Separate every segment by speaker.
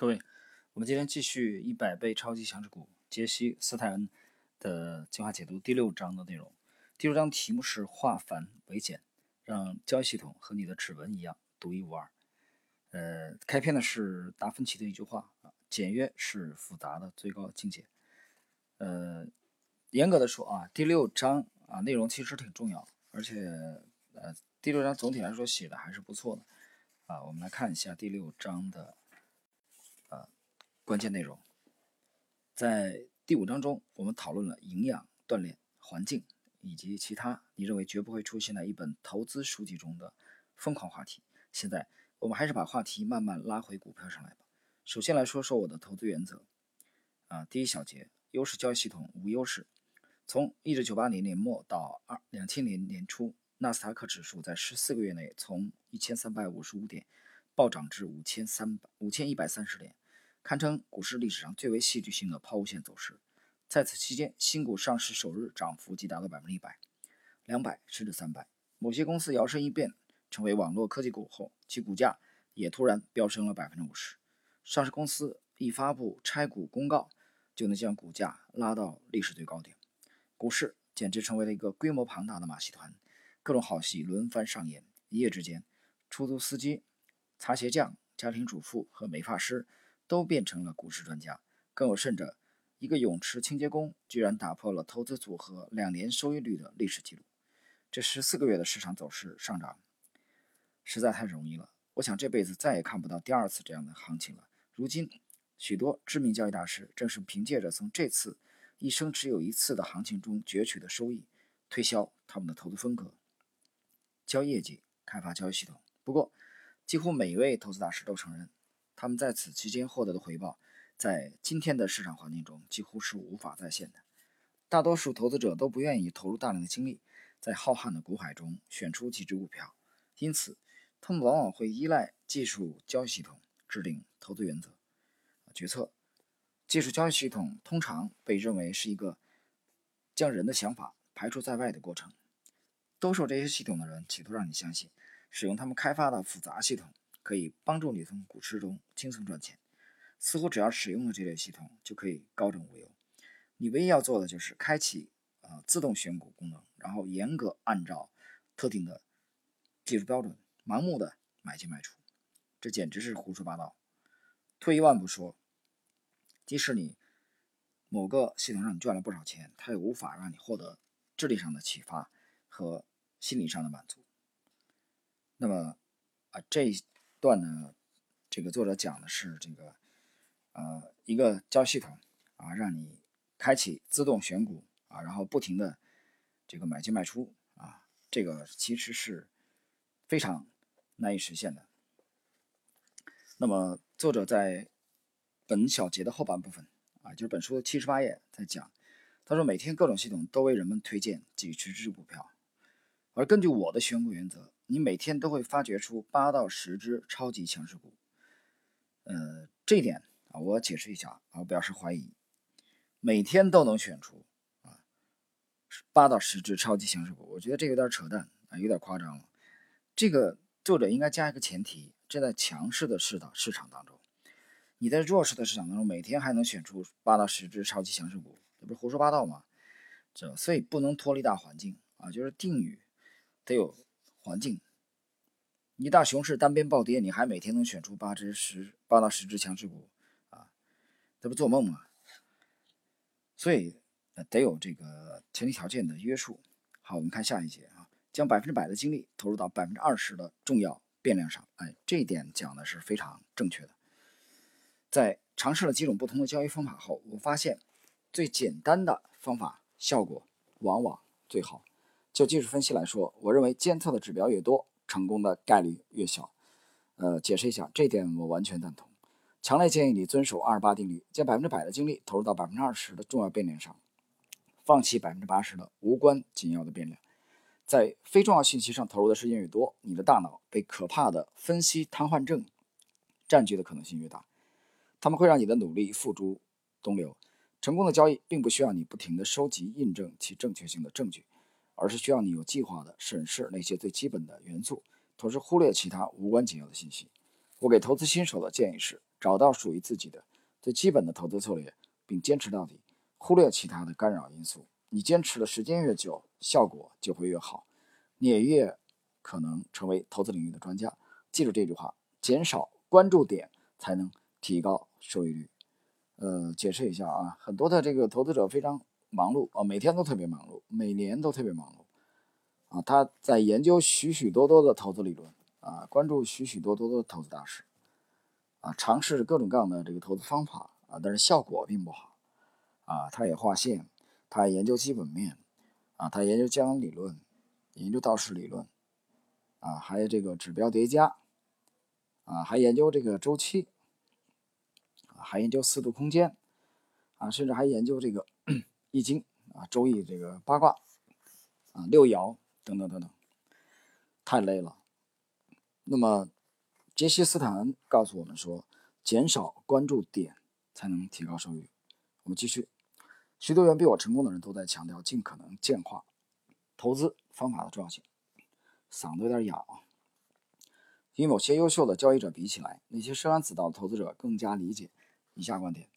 Speaker 1: 各位，我们今天继续一百倍超级强势股杰西斯泰恩的进化解读第六章的内容。第六章题目是化繁为简，让交易系统和你的指纹一样独一无二。呃，开篇的是达芬奇的一句话啊，简约是复杂的最高境界。呃，严格的说啊，第六章啊内容其实挺重要，而且呃第六章总体来说写的还是不错的啊。我们来看一下第六章的。关键内容，在第五章中，我们讨论了营养、锻炼、环境以及其他你认为绝不会出现在一本投资书籍中的疯狂话题。现在，我们还是把话题慢慢拉回股票上来吧。首先来说说我的投资原则。啊，第一小节，优势交易系统无优势。从一九九八年年末到二两千年年初，纳斯达克指数在十四个月内从一千三百五十五点暴涨至五千三百五千一百三十点。堪称股市历史上最为戏剧性的抛物线走势。在此期间，新股上市首日涨幅即达到百分之一百、两百甚至三百。某些公司摇身一变成为网络科技股后，其股价也突然飙升了百分之五十。上市公司一发布拆股公告，就能将股价拉到历史最高点。股市简直成为了一个规模庞大的马戏团，各种好戏轮番上演。一夜之间，出租司机、擦鞋匠、家庭主妇和美发师。都变成了股市专家，更有甚者，一个泳池清洁工居然打破了投资组合两年收益率的历史记录。这十四个月的市场走势上涨，实在太容易了。我想这辈子再也看不到第二次这样的行情了。如今，许多知名交易大师正是凭借着从这次一生只有一次的行情中攫取的收益，推销他们的投资风格、交业绩、开发交易系统。不过，几乎每一位投资大师都承认。他们在此期间获得的回报，在今天的市场环境中几乎是无法再现的。大多数投资者都不愿意投入大量的精力，在浩瀚的股海中选出几只股票，因此他们往往会依赖技术交易系统制定投资原则、决策。技术交易系统通常被认为是一个将人的想法排除在外的过程。兜售这些系统的人企图让你相信，使用他们开发的复杂系统。可以帮助你从股市中轻松赚钱，似乎只要使用了这类系统就可以高枕无忧。你唯一要做的就是开启呃自动选股功能，然后严格按照特定的技术标准盲目的买进卖出，这简直是胡说八道。退一万步说，即使你某个系统让你赚了不少钱，它也无法让你获得智力上的启发和心理上的满足。那么啊这。段呢，这个作者讲的是这个，呃，一个交易系统啊，让你开启自动选股啊，然后不停的这个买进卖出啊，这个其实是非常难以实现的。那么作者在本小节的后半部分啊，就是本书的七十八页在讲，他说每天各种系统都为人们推荐几十只股票，而根据我的选股原则。你每天都会发掘出八到十只超级强势股，呃，这点啊，我解释一下啊，我表示怀疑，每天都能选出啊八到十只超级强势股，我觉得这有点扯淡啊，有点夸张了。这个作者应该加一个前提，这在强势的市场市场当中，你在弱势的市场当中，每天还能选出八到十只超级强势股，这不是胡说八道吗？这所以不能脱离大环境啊，就是定语得有。环境，一大熊市单边暴跌，你还每天能选出八只十八到十只强势股啊？这不做梦吗？所以得有这个前提条件的约束。好，我们看下一节啊，将百分之百的精力投入到百分之二十的重要变量上。哎，这一点讲的是非常正确的。在尝试了几种不同的交易方法后，我发现最简单的方法效果往往最好。就技术分析来说，我认为监测的指标越多，成功的概率越小。呃，解释一下，这点我完全赞同。强烈建议你遵守二十八定律，将百分之百的精力投入到百分之二十的重要变量上，放弃百分之八十的无关紧要的变量。在非重要信息上投入的时间越多，你的大脑被可怕的分析瘫痪症占据的可能性越大。他们会让你的努力付诸东流。成功的交易并不需要你不停地收集印证其正确性的证据。而是需要你有计划地审视那些最基本的元素，同时忽略其他无关紧要的信息。我给投资新手的建议是：找到属于自己的最基本的投资策略，并坚持到底，忽略其他的干扰因素。你坚持的时间越久，效果就会越好，你也越可能成为投资领域的专家。记住这句话：减少关注点，才能提高收益率。呃，解释一下啊，很多的这个投资者非常忙碌啊，每天都特别忙碌，每年都特别忙碌啊，他在研究许许多多的投资理论啊，关注许许多多的投资大师啊，尝试各种各样的这个投资方法啊，但是效果并不好啊。他也划线，他也研究基本面啊，他研究江理论，研究道氏理论啊，还有这个指标叠加啊，还研究这个周期。还研究四度空间，啊，甚至还研究这个 易经啊、周易这个八卦啊、六爻等等等等，太累了。那么，杰西斯坦告诉我们说，减少关注点才能提高收益。我们继续，许多远比我成功的人都在强调尽可能简化投资方法的重要性。嗓子有点哑啊。与某些优秀的交易者比起来，那些深谙此道的投资者更加理解。以下观点：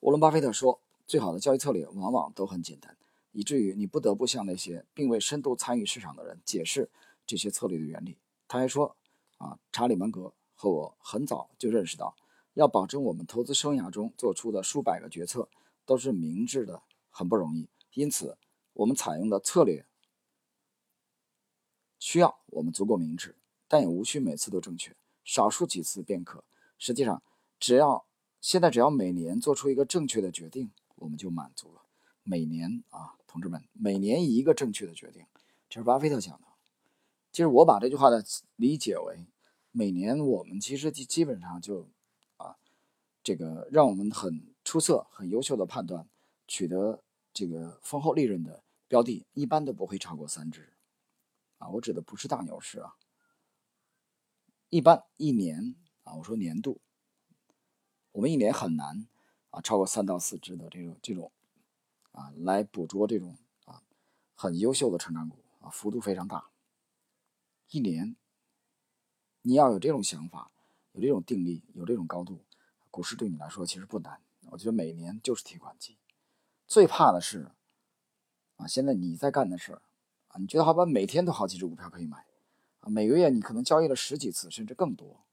Speaker 1: 沃伦·巴菲特说，最好的交易策略往往都很简单，以至于你不得不向那些并未深度参与市场的人解释这些策略的原理。他还说，啊，查理·芒格和我很早就认识到，要保证我们投资生涯中做出的数百个决策都是明智的，很不容易。因此，我们采用的策略需要我们足够明智，但也无需每次都正确，少数几次便可。实际上，只要现在只要每年做出一个正确的决定，我们就满足了。每年啊，同志们，每年一个正确的决定，这是巴菲特讲的。其实我把这句话的理解为，每年我们其实基基本上就啊，这个让我们很出色、很优秀的判断，取得这个丰厚利润的标的，一般都不会超过三只。啊，我指的不是大牛市啊，一般一年啊，我说年度。我们一年很难啊超过三到四只的这种这种啊来捕捉这种啊很优秀的成长股啊幅度非常大。一年你要有这种想法，有这种定力，有这种高度，股市对你来说其实不难。我觉得每年就是提款机。最怕的是啊现在你在干的事儿啊你觉得好吧每天都好几只股票可以买啊每个月你可能交易了十几次甚至更多，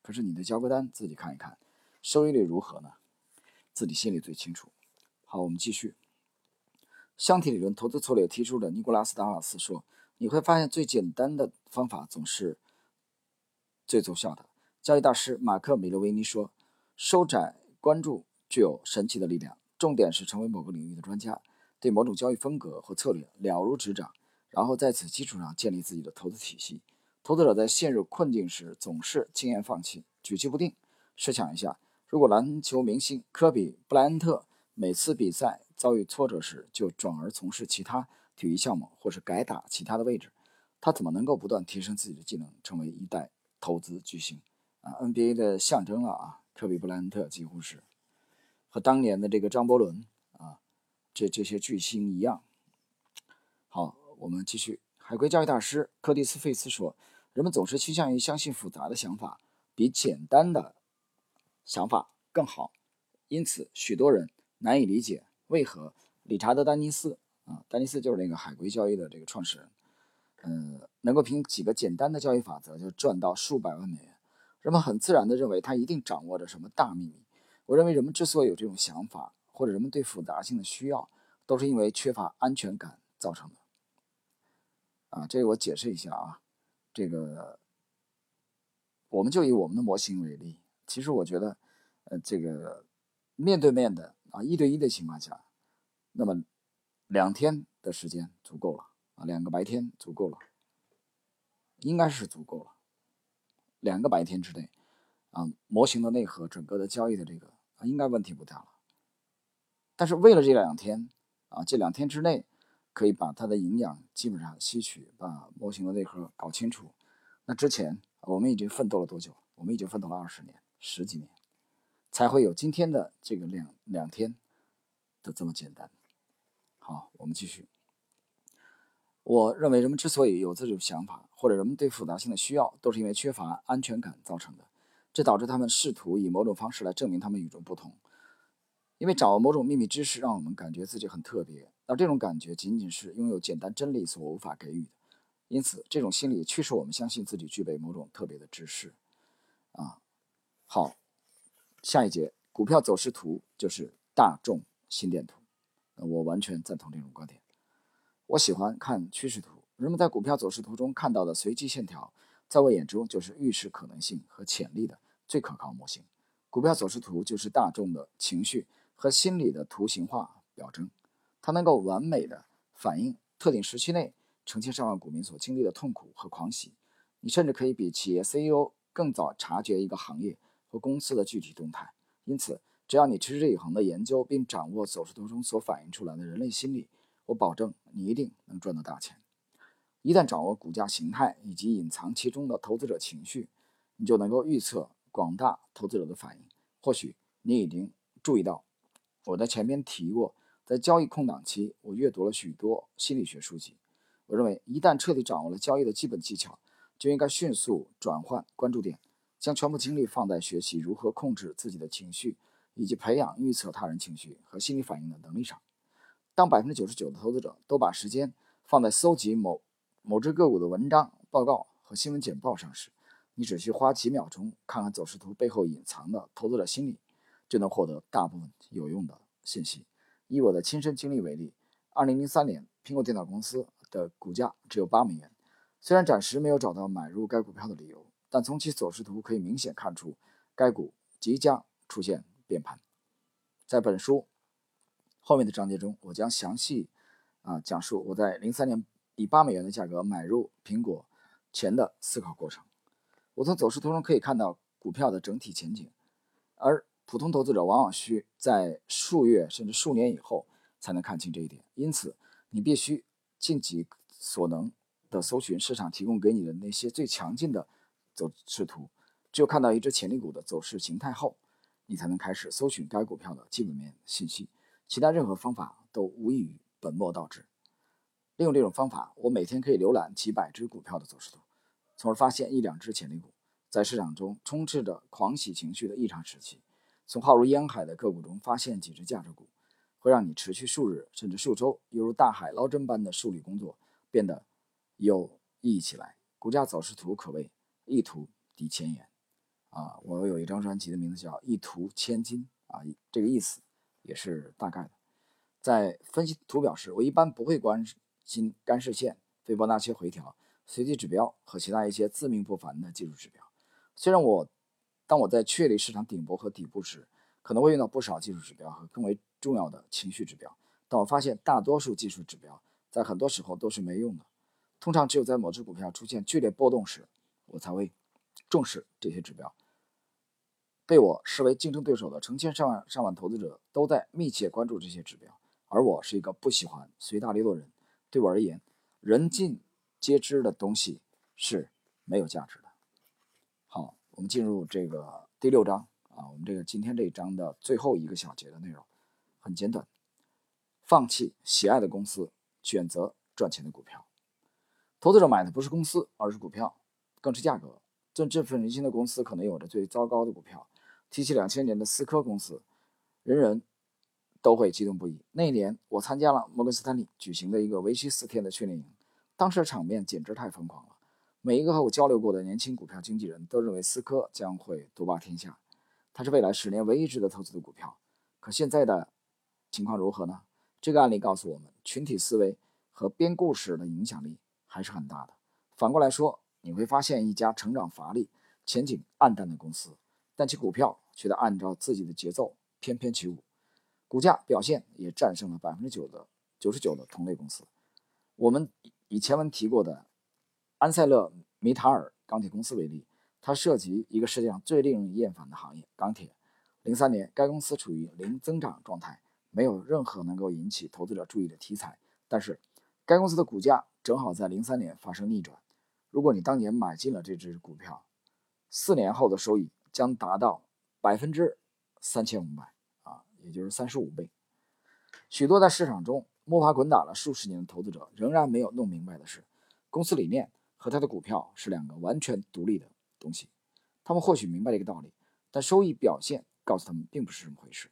Speaker 1: 可是你的交割单自己看一看。收益率如何呢？自己心里最清楚。好，我们继续。箱体理论投资策略提出的尼古拉斯·达瓦斯说：“你会发现最简单的方法总是最奏效的。”交易大师马克·米勒维尼说：“收窄关注具有神奇的力量，重点是成为某个领域的专家，对某种交易风格和策略了如指掌，然后在此基础上建立自己的投资体系。投资者在陷入困境时总是轻言放弃，举棋不定。试想一下。”如果篮球明星科比·布莱恩特每次比赛遭遇挫折时就转而从事其他体育项目，或是改打其他的位置，他怎么能够不断提升自己的技能，成为一代投资巨星啊？NBA 的象征了啊，科比·布莱恩特几乎是和当年的这个张伯伦啊，这这些巨星一样。好，我们继续。海归教育大师柯蒂斯·费斯说：“人们总是倾向于相信复杂的想法比简单的。”想法更好，因此许多人难以理解为何理查德·丹尼斯啊，丹尼斯就是那个海归交易的这个创始人，嗯，能够凭几个简单的交易法则就赚到数百万美元。人们很自然地认为他一定掌握着什么大秘密。我认为人们之所以有这种想法，或者人们对复杂性的需要，都是因为缺乏安全感造成的。啊，这个我解释一下啊，这个我们就以我们的模型为例。其实我觉得，呃，这个面对面的啊，一对一的情况下，那么两天的时间足够了啊，两个白天足够了，应该是足够了。两个白天之内，啊，模型的内核，整个的交易的这个啊，应该问题不大了。但是为了这两天啊，这两天之内可以把它的营养基本上吸取，把模型的内核搞清楚。那之前我们已经奋斗了多久？我们已经奋斗了二十年。十几年，才会有今天的这个两两天的这么简单。好，我们继续。我认为人们之所以有这种想法，或者人们对复杂性的需要，都是因为缺乏安全感造成的。这导致他们试图以某种方式来证明他们与众不同。因为掌握某种秘密知识，让我们感觉自己很特别，而这种感觉仅仅是拥有简单真理所无法给予的。因此，这种心理驱使我们相信自己具备某种特别的知识。啊，好，下一节股票走势图就是大众心电图。我完全赞同这种观点。我喜欢看趋势图，人们在股票走势图中看到的随机线条，在我眼中就是预示可能性和潜力的最可靠模型。股票走势图就是大众的情绪。和心理的图形化表征，它能够完美的反映特定时期内成千上万股民所经历的痛苦和狂喜。你甚至可以比企业 CEO 更早察觉一个行业和公司的具体动态。因此，只要你持之以恒地研究并掌握走势图中所反映出来的人类心理，我保证你一定能赚到大钱。一旦掌握股价形态以及隐藏其中的投资者情绪，你就能够预测广大投资者的反应。或许你已经注意到。我在前面提过，在交易空档期，我阅读了许多心理学书籍。我认为，一旦彻底掌握了交易的基本技巧，就应该迅速转换关注点，将全部精力放在学习如何控制自己的情绪，以及培养预测他人情绪和心理反应的能力上。当百分之九十九的投资者都把时间放在搜集某某只个股的文章、报告和新闻简报上时，你只需花几秒钟看看走势图背后隐藏的投资者心理。就能获得大部分有用的信息。以我的亲身经历为例，2003年苹果电脑公司的股价只有8美元。虽然暂时没有找到买入该股票的理由，但从其走势图可以明显看出，该股即将出现变盘。在本书后面的章节中，我将详细啊讲述我在03年以8美元的价格买入苹果前的思考过程。我从走势图中可以看到股票的整体前景，而普通投资者往往需在数月甚至数年以后才能看清这一点，因此你必须尽己所能的搜寻市场提供给你的那些最强劲的走势图。只有看到一只潜力股的走势形态后，你才能开始搜寻该股票的基本面信息。其他任何方法都无异于本末倒置。利用这种方法，我每天可以浏览几百只股票的走势图，从而发现一两只潜力股。在市场中充斥着狂喜情绪的异常时期。从浩如烟海的个股中发现几只价值股，会让你持续数日甚至数周，犹如大海捞针般的梳理工作变得有意义起来。股价走势图可谓一图抵千言啊！我有一张专辑的名字叫《一图千金》啊，这个意思也是大概的。在分析图表时，我一般不会关心干涉线、斐波那契回调、随机指标和其他一些自命不凡的技术指标。虽然我。当我在确立市场顶部和底部时，可能会用到不少技术指标和更为重要的情绪指标，但我发现大多数技术指标在很多时候都是没用的。通常只有在某只股票出现剧烈波动时，我才会重视这些指标。被我视为竞争对手的成千上万上万投资者都在密切关注这些指标，而我是一个不喜欢随大流的人。对我而言，人尽皆知的东西是没有价值的。好我们进入这个第六章啊，我们这个今天这一章的最后一个小节的内容很简短：放弃喜爱的公司，选择赚钱的股票。投资者买的不是公司，而是股票，更是价格。最振奋人心的公司可能有着最糟糕的股票。提起两千年的思科公司，人人都会激动不已。那一年，我参加了摩根斯坦利举行的一个为期四天的训练营，当时的场面简直太疯狂了。每一个和我交流过的年轻股票经纪人都认为思科将会独霸天下，它是未来十年唯一值得投资的股票。可现在的情况如何呢？这个案例告诉我们，群体思维和编故事的影响力还是很大的。反过来说，你会发现一家成长乏力、前景暗淡的公司，但其股票却在按照自己的节奏翩翩起舞，股价表现也战胜了百分之九的九十九的同类公司。我们以前文提过的。安塞勒米塔尔钢铁公司为例，它涉及一个世界上最令人厌烦的行业——钢铁。零三年，该公司处于零增长状态，没有任何能够引起投资者注意的题材。但是，该公司的股价正好在零三年发生逆转。如果你当年买进了这只股票，四年后的收益将达到百分之三千五百啊，也就是三十五倍。许多在市场中摸爬滚打了数十年的投资者仍然没有弄明白的是，公司理念。和他的股票是两个完全独立的东西。他们或许明白这个道理，但收益表现告诉他们并不是这么回事。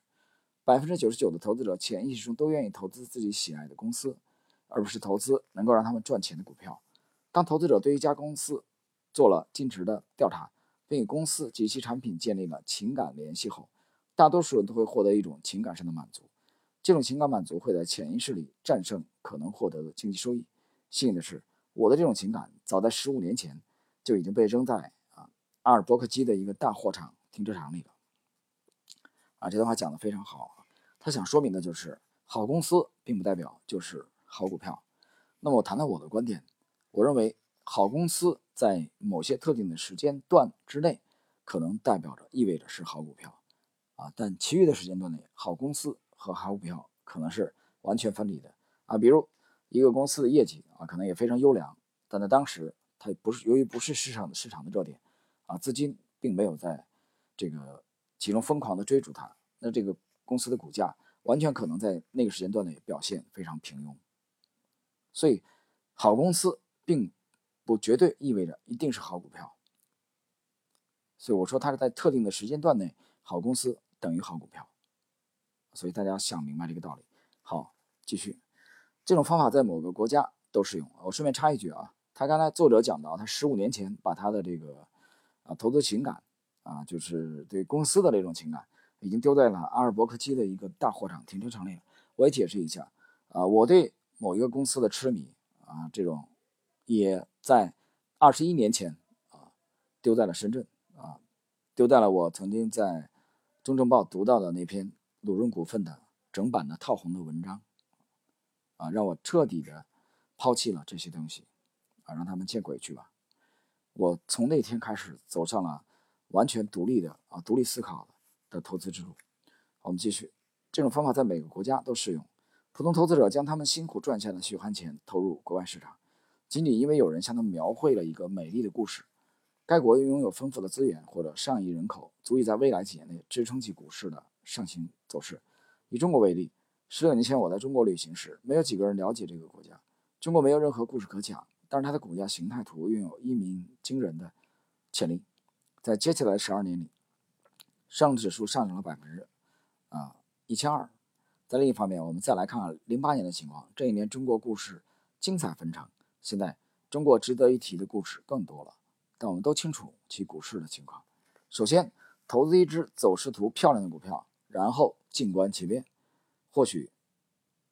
Speaker 1: 百分之九十九的投资者潜意识中都愿意投资自己喜爱的公司，而不是投资能够让他们赚钱的股票。当投资者对一家公司做了尽职的调查，并与公司及其产品建立了情感联系后，大多数人都会获得一种情感上的满足。这种情感满足会在潜意识里战胜可能获得的经济收益。幸运的是，我的这种情感早在十五年前就已经被扔在啊阿尔伯克基的一个大货场停车场里了。啊，这段话讲得非常好。他想说明的就是，好公司并不代表就是好股票。那么我谈谈我的观点，我认为好公司在某些特定的时间段之内，可能代表着意味着是好股票，啊，但其余的时间段内，好公司和好股票可能是完全分离的。啊，比如。一个公司的业绩啊，可能也非常优良，但在当时，它不是由于不是市场的市场的热点，啊，资金并没有在这个其中疯狂的追逐它，那这个公司的股价完全可能在那个时间段内表现非常平庸。所以，好公司并不绝对意味着一定是好股票。所以我说它是在特定的时间段内，好公司等于好股票。所以大家想明白这个道理。好，继续。这种方法在某个国家都适用。我顺便插一句啊，他刚才作者讲到，他十五年前把他的这个啊投资情感啊，就是对公司的这种情感，已经丢在了阿尔伯克基的一个大货场停车场里了。我也解释一下啊，我对某一个公司的痴迷啊，这种也在二十一年前啊丢在了深圳啊，丢在了我曾经在《中证报》读到的那篇鲁润股份的整版的套红的文章。啊，让我彻底的抛弃了这些东西，啊，让他们见鬼去吧！我从那天开始走上了完全独立的啊，独立思考的投资之路。我们继续，这种方法在每个国家都适用。普通投资者将他们辛苦赚下的血汗钱投入国外市场，仅仅因为有人向他描绘了一个美丽的故事。该国拥有丰富的资源或者上亿人口，足以在未来几年内支撑起股市的上行走势。以中国为例。十六年前我在中国旅行时，没有几个人了解这个国家。中国没有任何故事可讲，但是它的股价形态图拥有一鸣惊人的潜力。在接下来十二年里，上证指数上涨了百分之啊一千二。在另一方面，我们再来看看零八年的情况。这一年中国股市精彩纷呈。现在中国值得一提的故事更多了，但我们都清楚其股市的情况。首先，投资一只走势图漂亮的股票，然后静观其变。或许，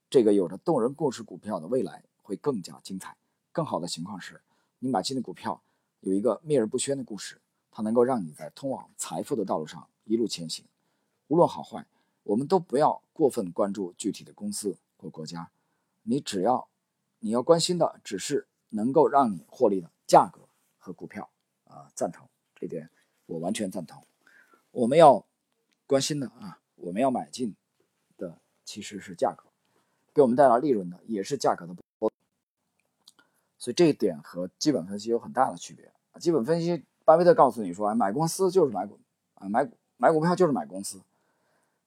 Speaker 1: 这个有着动人故事股票的未来会更加精彩。更好的情况是，你买进的股票有一个秘而不宣的故事，它能够让你在通往财富的道路上一路前行。无论好坏，我们都不要过分关注具体的公司或国家。你只要你要关心的只是能够让你获利的价格和股票。啊，赞同这点，我完全赞同。我们要关心的啊，我们要买进的。其实是价格给我们带来利润的，也是价格的波动，所以这一点和基本分析有很大的区别啊。基本分析，巴菲特告诉你说，哎买公司就是买股啊，买买股票就是买公司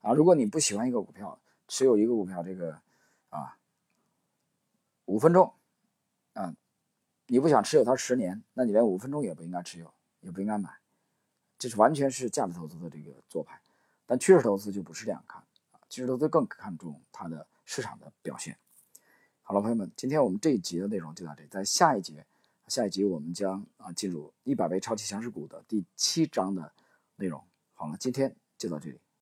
Speaker 1: 啊。如果你不喜欢一个股票，持有一个股票这个啊五分钟啊，你不想持有它十年，那你连五分钟也不应该持有，也不应该买，这是完全是价值投资的这个做派。但趋势投资就不是这样看。啊，趋势投资更看重它的市场的表现。好了，朋友们，今天我们这一集的内容就到这里，在下一节，下一集我们将啊进入一百倍超级强势股的第七章的内容。好了，今天就到这里。